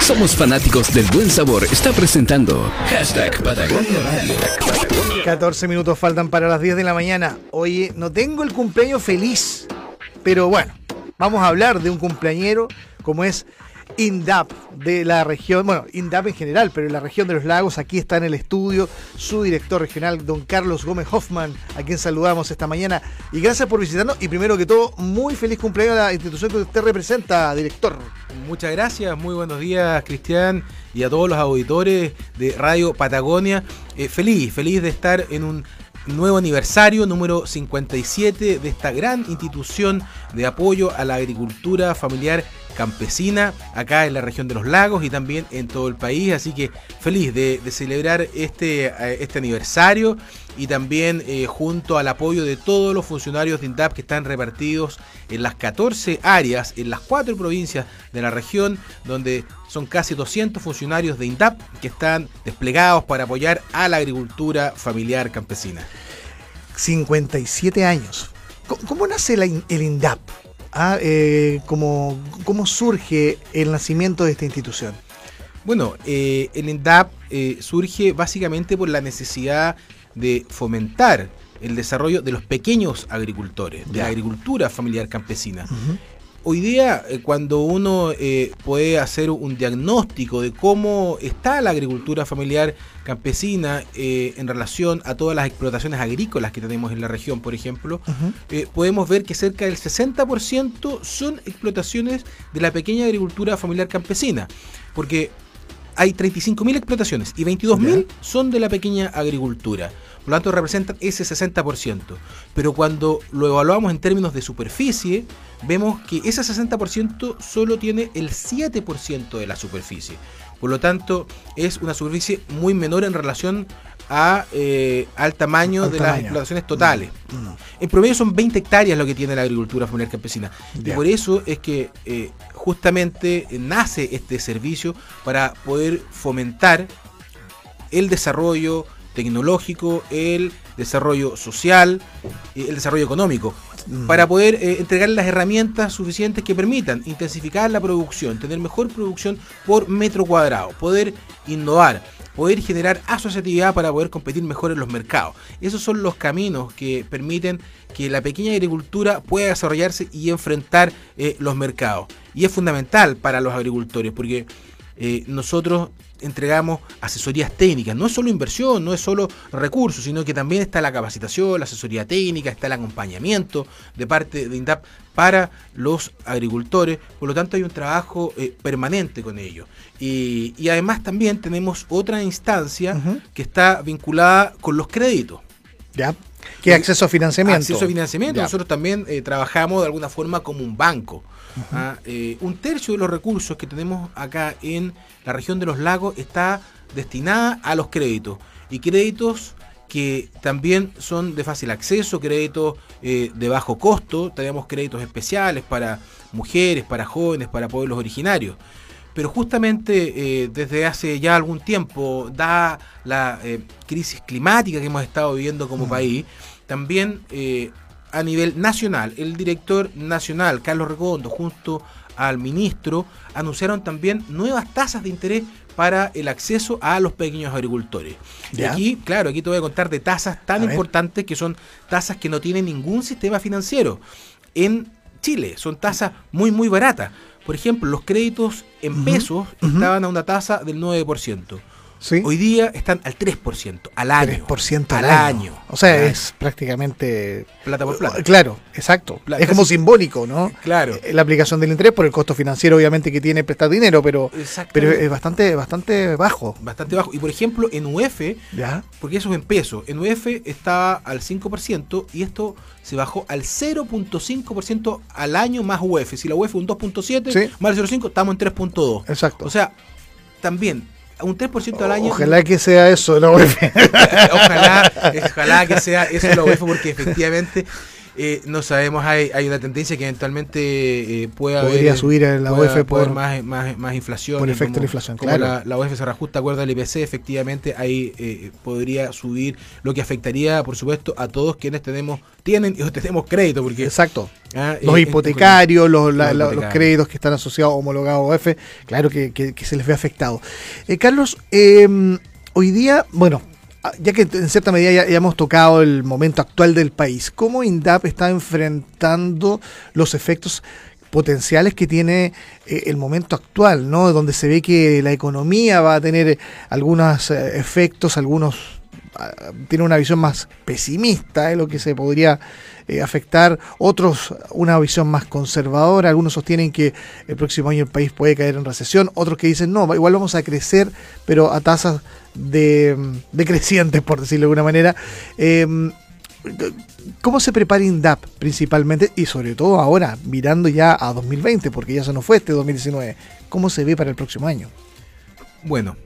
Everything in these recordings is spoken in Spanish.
Somos fanáticos del buen sabor. Está presentando Hashtag Patagonia Radio. 14 minutos faltan para las 10 de la mañana. Oye, no tengo el cumpleaños feliz, pero bueno, vamos a hablar de un cumpleañero como es INDAP de la región, bueno, INDAP en general, pero en la región de los lagos, aquí está en el estudio su director regional, don Carlos Gómez Hoffman, a quien saludamos esta mañana. Y gracias por visitarnos y primero que todo, muy feliz cumpleaños a la institución que usted representa, director. Muchas gracias, muy buenos días Cristian y a todos los auditores de Radio Patagonia. Eh, feliz, feliz de estar en un nuevo aniversario número 57 de esta gran institución de apoyo a la agricultura familiar campesina acá en la región de los lagos y también en todo el país. Así que feliz de, celebrar este, eh, este aniversario y también eh, junto al apoyo de todos los funcionarios de INDAP que están repartidos en las 14 áreas, en las cuatro provincias de la región, donde son casi 200 funcionarios de INDAP que están desplegados para apoyar a la agricultura familiar campesina. 57 años. ¿Cómo, nace el INDAP? Ah, eh, ¿cómo, surge el nacimiento de esta institución? Bueno, eh, el INDAP eh, surge básicamente por la necesidad de fomentar el desarrollo de los pequeños agricultores, de la agricultura familiar campesina. Hoy día, eh, cuando uno eh, puede hacer un diagnóstico de cómo está la agricultura familiar campesina eh, en relación a todas las explotaciones agrícolas que tenemos en la región, por ejemplo, podemos ver que cerca del 60% son explotaciones de la pequeña agricultura familiar campesina. Porque hay 35.000 explotaciones y 22.000 son de la pequeña agricultura. Por lo tanto, representan ese 60%. Pero cuando lo evaluamos en términos de superficie, vemos que ese 60% solo tiene el 7% de la superficie. Por lo tanto, es una superficie muy menor en relación a, eh, al tamaño de las explotaciones totales. Mm, mm. En promedio son 20 hectáreas lo que tiene la agricultura familiar campesina. Y por eso es que eh, justamente nace este servicio para poder fomentar el desarrollo, tecnológico, el desarrollo social, el desarrollo económico, mm. para poder eh, entregar las herramientas suficientes que permitan intensificar la producción, tener mejor producción por metro cuadrado, poder innovar, poder generar asociatividad para poder competir mejor en los mercados. Esos son los caminos que permiten que la pequeña agricultura pueda desarrollarse y enfrentar eh, los mercados. Y es fundamental para los agricultores porque eh, nosotros entregamos asesorías técnicas. No es solo inversión, no es solo recursos, sino que también está la capacitación, la asesoría técnica, está el acompañamiento de parte de INDAP para los agricultores. Por lo tanto, hay un trabajo eh, permanente con ellos. Y, además también tenemos otra instancia que está vinculada con los créditos. Ya. ¿Qué acceso a financiamiento? Acceso a financiamiento. Nosotros también eh, trabajamos de alguna forma como un banco. ¿ah? Eh, un tercio de los recursos que tenemos acá en la región de los lagos está destinada a los créditos. Y créditos que también son de fácil acceso, créditos eh, de bajo costo, tenemos créditos especiales para mujeres, para jóvenes, para pueblos originarios. Pero justamente eh, desde hace ya algún tiempo, da la crisis climática que hemos estado viviendo como país, también a nivel nacional. El director nacional, Carlos Redondo, junto al ministro, anunciaron también nuevas tasas de interés para el acceso a los pequeños agricultores. Y aquí, claro, aquí te voy a contar de tasas tan importantes que son tasas que no tienen ningún sistema financiero. En Chile son tasas muy, muy baratas. Por ejemplo, los créditos en pesos estaban a una tasa del 9%. Hoy día están al 3% al año. 3% al, año. O sea, es prácticamente. Plata por plata. Claro, exacto. es como simbólico, ¿no? Claro. Eh, la aplicación del interés por el costo financiero, obviamente, que tiene prestar dinero, pero, pero es bastante, bastante bajo. Bastante bajo. Y por ejemplo, en UF, ¿Ya? porque eso es en peso, en UF estaba al 5% y esto se bajó al 0.5% al año más UF. Si la UF es un 2.7, más el 0.5, estamos en 3.2. Exacto. O sea, también un 3% al año. Ojalá que sea eso la UEF. ojalá, ojalá que sea eso la UEF, porque efectivamente Eh, no sabemos, hay, hay una tendencia que eventualmente eh, pueda Podría subir la UEF por más, más, más, inflación. Por efecto de la inflación, claro. La, la, UEF se reajusta acuerdo al IPC, efectivamente ahí eh, podría subir, lo que afectaría, por supuesto, a todos quienes tenemos, tienen y tenemos crédito. Porque, Exacto. Ah, los hipotecarios, los, los, créditos que están asociados homologados a UEF, claro que, que, se les ve afectado. Carlos, em, hoy día, bueno, ya que en cierta medida ya, hemos tocado el momento actual del país, ¿cómo INDAP está enfrentando los efectos potenciales que tiene eh, el momento actual, ¿no? Donde se ve que la economía va a tener algunos eh, efectos, algunos ah, tiene una visión más pesimista de lo que se podría eh, afectar, otros una visión más conservadora, algunos sostienen que el próximo año el país puede caer en recesión, otros que dicen no, igual vamos a crecer, pero a tasas de, decrecientes, por decirlo de alguna manera. Em, ¿Cómo se prepara INDAP principalmente y sobre todo ahora, mirando ya a 2020, porque ya se nos fue este 2019? ¿Cómo se ve para el próximo año? Bueno,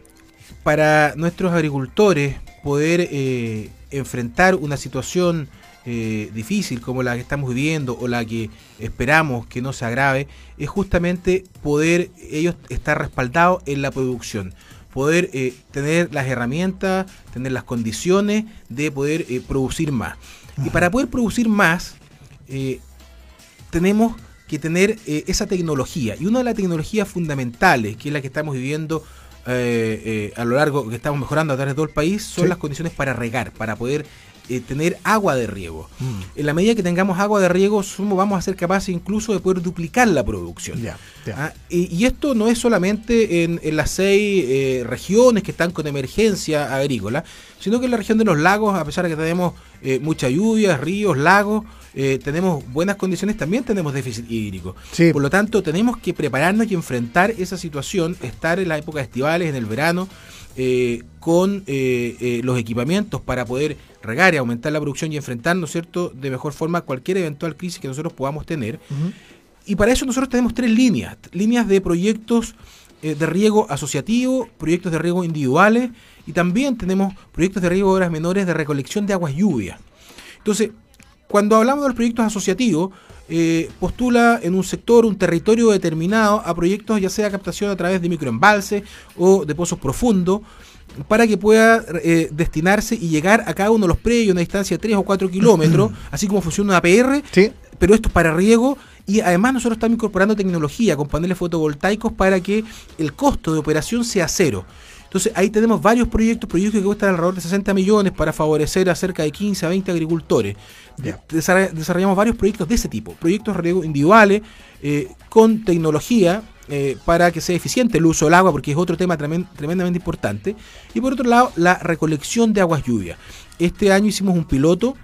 para nuestros agricultores poder eh, enfrentar una situación eh, difícil como la que estamos viviendo o la que esperamos que no se agrave, es justamente poder ellos estar respaldados en la producción poder eh, tener las herramientas, tener las condiciones de poder eh, producir más. Y para poder producir más, tenemos que tener esa tecnología. Y una de las tecnologías fundamentales, que es la que estamos viviendo a lo largo, que estamos mejorando a través de todo el país, son las condiciones para regar, para poder eh, tener agua de riego. Mm. En la medida que tengamos agua de riego, vamos a ser capaces incluso de poder duplicar la producción. Ah, y, esto no es solamente en, las seis eh, regiones que están con emergencia agrícola, sino que en la región de los lagos, a pesar de que tenemos eh, mucha lluvia, ríos, lagos, tenemos buenas condiciones, también tenemos déficit hídrico. Por lo tanto, tenemos que prepararnos y enfrentar esa situación, estar en la época estivales, en el verano, con los equipamientos para poder regar y aumentar la producción y enfrentarnos, cierto?, de mejor forma cualquier eventual crisis que nosotros podamos tener. Y para eso nosotros tenemos tres líneas, líneas de proyectos eh, de riego asociativo, proyectos de riego individuales y también tenemos proyectos de riego de horas menores de recolección de aguas lluvias. Entonces, cuando hablamos de los proyectos asociativos, eh, postula en un sector, un territorio determinado a proyectos ya sea captación a través de microembalses o de pozos profundos, para que pueda eh, destinarse y llegar a cada uno de los predios a una distancia de 3 o 4 kilómetros, así como funciona una APR, pero esto es para riego y además nosotros estamos incorporando tecnología con paneles fotovoltaicos para que el costo de operación sea cero. Entonces ahí tenemos varios proyectos, proyectos que cuestan alrededor de 60 millones para favorecer a cerca de 15 a 20 agricultores. Desarrollamos varios proyectos de ese tipo, proyectos individuales, eh, con tecnología eh, para que sea eficiente el uso del agua, porque es otro tema tremendamente importante. Y por otro lado, la recolección de aguas lluvias. Este año hicimos un piloto,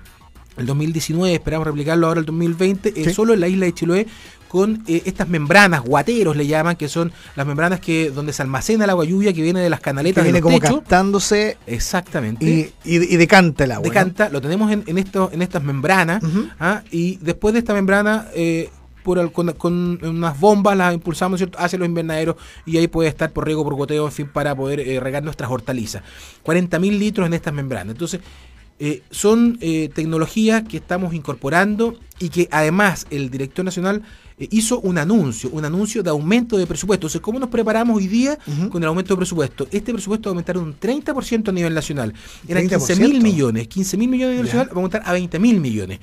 el 2019, esperamos replicarlo ahora el 2020, eh, solo en la isla de Chiloé, con eh, estas membranas, guateros le llaman, que son las membranas que donde se almacena el agua lluvia que viene de las canaletas. Que viene como captándose. Exactamente. Y, decanta el agua. Decanta, lo tenemos en, esto, en estas membranas. ¿ah? Y después de esta membrana por, con, unas bombas, las impulsamos hacia los invernaderos y ahí puede estar por riego, por goteo, en fin, para poder eh, regar nuestras hortalizas. 40.000 litros en estas membranas. Entonces, eh, son eh, tecnologías que estamos incorporando y que además el director nacional hizo un anuncio, un anuncio de aumento de presupuesto. Entonces, ¿cómo nos preparamos hoy día con el aumento de presupuesto? Este presupuesto va a aumentar un 30% a nivel nacional. Eran 15 mil millones. 15 mil millones a nivel nacional va a aumentar a 20 mil millones.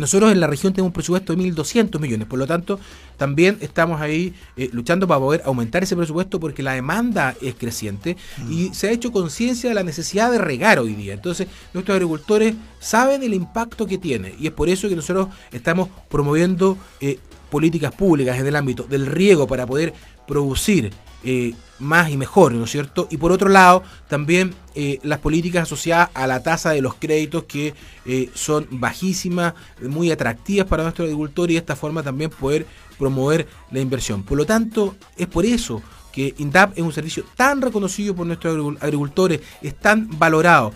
Nosotros en la región tenemos un presupuesto de 1.200 millones, por lo tanto, también estamos ahí eh, luchando para poder aumentar ese presupuesto porque la demanda es creciente y mm. se ha hecho conciencia de la necesidad de regar hoy día. Entonces, nuestros agricultores saben el impacto que tiene y es por eso que nosotros estamos promoviendo eh, políticas públicas en el ámbito del riego para poder producir eh, más y mejor, ¿no es cierto? Y por otro lado, también eh, las políticas asociadas a la tasa de los créditos que eh, son bajísimas, muy atractivas para nuestros agricultores y de esta forma también poder promover la inversión. Por lo tanto, es por eso que INDAP es un servicio tan reconocido por nuestros agricultores, es tan valorado,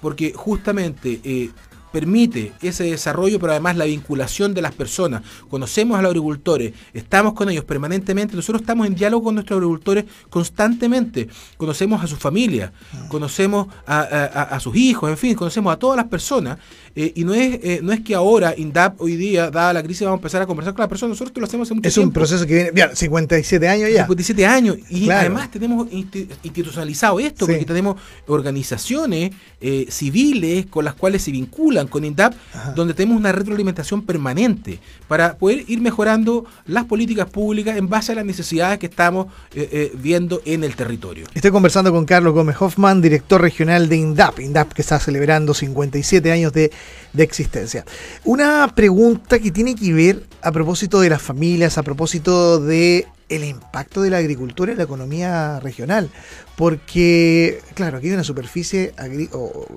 porque justamente permite ese desarrollo, pero además la vinculación de las personas. Conocemos a los agricultores, estamos con ellos permanentemente, nosotros estamos en diálogo con nuestros agricultores constantemente, conocemos a su familia, conocemos a, sus hijos, en fin, conocemos a todas las personas eh, y no es, eh, no es que ahora, INDAP, hoy día, dada la crisis, vamos a empezar a conversar con las personas. Nosotros lo hacemos hace mucho Es tiempo. un proceso que viene, bien, 57 años ya. 57 años. Y Claro. además tenemos insti- institucionalizado esto, Sí. porque tenemos organizaciones eh, civiles con las cuales se vinculan con INDAP, Ajá. donde tenemos una retroalimentación permanente para poder ir mejorando las políticas públicas en base a las necesidades que estamos eh, eh, viendo en el territorio. Estoy conversando con Carlos Gómez Hoffman, director regional de INDAP, INDAP que está celebrando 57 años de, de existencia. Una pregunta que tiene que ver a propósito de las familias, a propósito de el impacto de la agricultura en la economía regional, porque, claro, aquí hay una superficie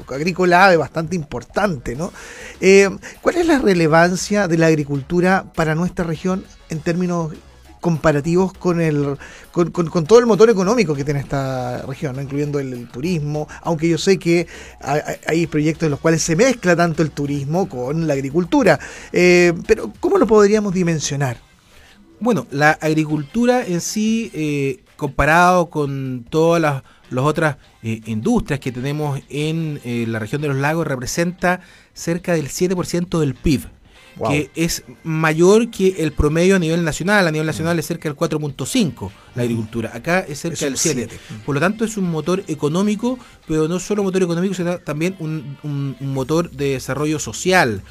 agrícola bastante importante, ¿no? Eh, ¿Cuál es la relevancia de la agricultura para nuestra región en términos comparativos con el con, todo el motor económico que tiene esta región, incluyendo el, turismo, aunque yo sé que hay, proyectos en los cuales se mezcla tanto el turismo con la agricultura. Eh, pero, ¿cómo lo podríamos dimensionar? Bueno, la agricultura en sí, eh, comparado con todas las, las otras eh, industrias que tenemos en eh, la región de los lagos, representa cerca del 7% del PIB. Wow. que es mayor que el promedio a nivel nacional. A nivel nacional es cerca del 4.5 la agricultura. Acá es cerca Es del 7. siete. Por lo tanto, es un motor económico, pero no solo motor económico, sino también un, un- un motor de desarrollo social.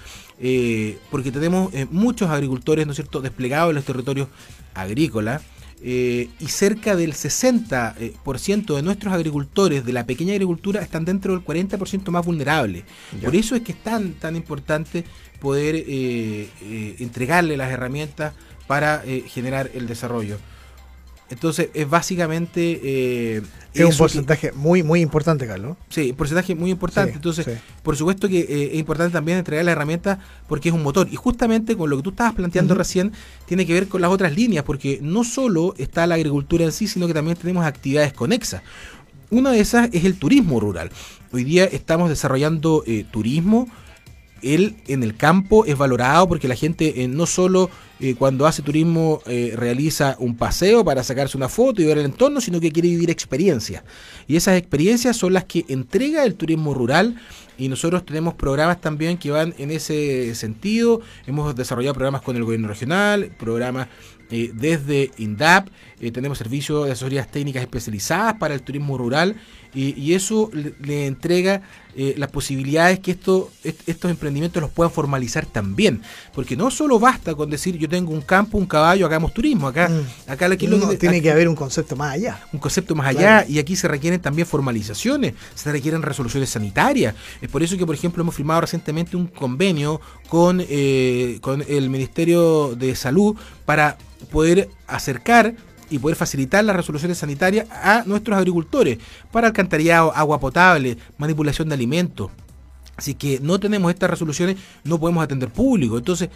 eh, porque tenemos eh, muchos agricultores, ¿no es cierto?, desplegados en los territorios agrícolas. Eh, y cerca del 60% eh, por ciento de nuestros agricultores de la pequeña agricultura están dentro del 40% más vulnerable. Ya. Por eso es que es tan, tan importante poder eh, eh, entregarle las herramientas para eh, generar el desarrollo. Entonces, es básicamente... eh, Es un que- porcentaje muy, muy importante, Carlos. Sí, un porcentaje muy importante. Sí, Entonces, sí. por supuesto que eh, es importante también entregar la herramienta porque es un motor. Y justamente con lo que tú estabas planteando recién, tiene que ver con las otras líneas, porque no solo está la agricultura en sí, sino que también tenemos actividades conexas. Una de esas es el turismo rural. Hoy día estamos desarrollando eh, turismo. Él en el campo es valorado porque la gente eh, no solo eh, cuando hace turismo eh, realiza un paseo para sacarse una foto y ver el entorno, sino que quiere vivir experiencias. Y esas experiencias son las que entrega el turismo rural y nosotros tenemos programas también que van en ese sentido. Hemos desarrollado programas con el gobierno regional, programas eh, desde INDAP, eh, tenemos servicios de asesorías técnicas especializadas para el turismo rural y, y eso le, le entrega eh, las posibilidades que esto, est- estos emprendimientos los puedan formalizar también. Porque no solo basta con decir yo tengo un campo, un caballo, hagamos turismo. Acá, Mm. acá aquí lo No, que- tiene que haber un concepto más allá. un concepto más allá y aquí se requieren también formalizaciones, se requieren resoluciones sanitarias. Es por eso que, por ejemplo, hemos firmado recientemente un convenio con, eh, con el Ministerio de Salud para poder acercar y poder facilitar las resoluciones sanitarias a nuestros agricultores para alcantarillado, agua potable, manipulación de alimentos. Así que no tenemos estas resoluciones, no podemos atender público. Entonces,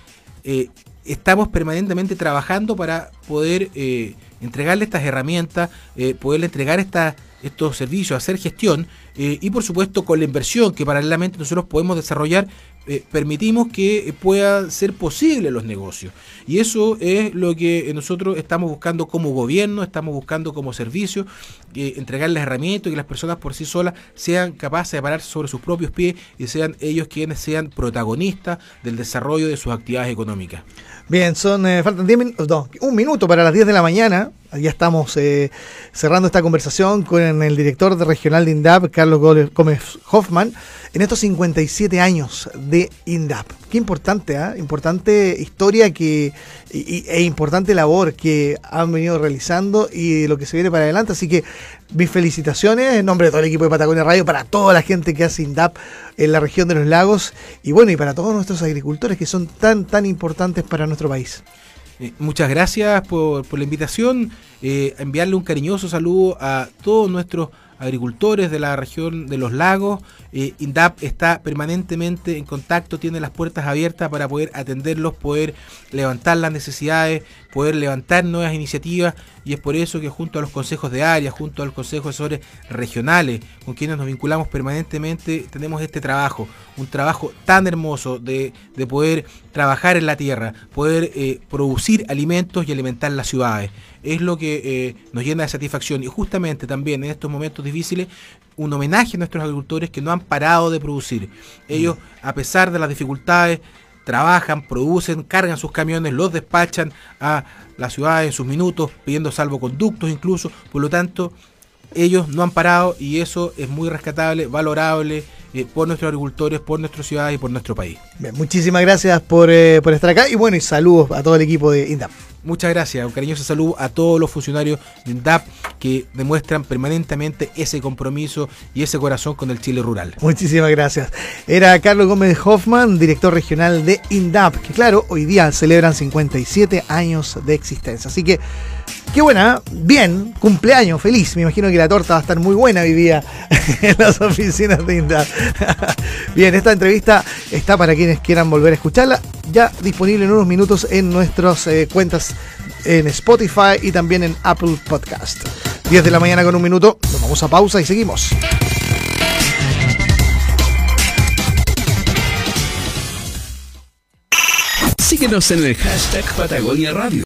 eh, estamos permanentemente trabajando para poder eh, entregarle estas herramientas, eh, poderle entregar esta- estos servicios, hacer gestión y por supuesto con la inversión que paralelamente nosotros podemos desarrollar, eh, permitimos que puedan ser posibles los negocios. Y eso es lo que nosotros estamos buscando como gobierno, estamos buscando como servicio, eh, entregarles herramientas y que las personas por sí solas sean capaces de pararse sobre sus propios pies y sean ellos quienes sean protagonistas del desarrollo de sus actividades económicas. Bien, son eh, faltan 10 minutos, un minuto para las 10 de la mañana. Ya estamos eh, cerrando esta conversación con el director de regional de INDAP, Carlos Gómez Hoffman, en estos 57 años de INDAP. Qué importante, ¿ah? Importante historia que, e importante labor que han venido realizando y lo que se viene para adelante. Así que mis felicitaciones en nombre de todo el equipo de Patagonia Radio para toda la gente que hace INDAP en la región de los lagos y bueno, y para todos nuestros agricultores que son tan, tan importantes para nuestro país. Eh, muchas gracias por, por la invitación. Eh, enviarle un cariñoso saludo a todos nuestros agricultores de la región de los lagos. Eh, INDAP está permanentemente en contacto, tiene las puertas abiertas para poder atenderlos, poder levantar las necesidades, poder levantar nuevas iniciativas y es por eso que junto a los consejos de área, junto a los consejos asesores regionales, con quienes nos vinculamos permanentemente, tenemos este trabajo, un trabajo tan hermoso de, de poder trabajar en la tierra, poder eh, producir alimentos y alimentar las ciudades. es lo que eh, nos llena de satisfacción. Y justamente también en estos momentos difíciles, un homenaje a nuestros agricultores que no han parado de producir. Ellos, a pesar de las dificultades, trabajan, producen, cargan sus camiones, los despachan a la ciudad en sus minutos, pidiendo salvoconductos incluso. Por lo tanto, ellos no han parado y eso es muy rescatable, valorable eh, por nuestros agricultores, por nuestra ciudad y por nuestro país. Bien, muchísimas gracias por, eh, por estar acá y bueno, y saludos a todo el equipo de INDAP. Muchas gracias, un cariñoso saludo a todos los funcionarios de INDAP que demuestran permanentemente ese compromiso y ese corazón con el Chile rural. Muchísimas gracias. Era Carlos Gómez Hoffman, director regional de INDAP, que claro, hoy día celebran 57 años de existencia. Así que Qué buena, bien, cumpleaños, feliz. Me imagino que la torta va a estar muy buena día en las oficinas de INDAP. bien, esta entrevista está para quienes quieran volver a escucharla, ya disponible en unos minutos en nuestras eh, cuentas en Spotify y también en Apple Podcast. 10 de la mañana con un minuto, nos vamos a pausa y seguimos. Síguenos en el hashtag Patagonia Radio.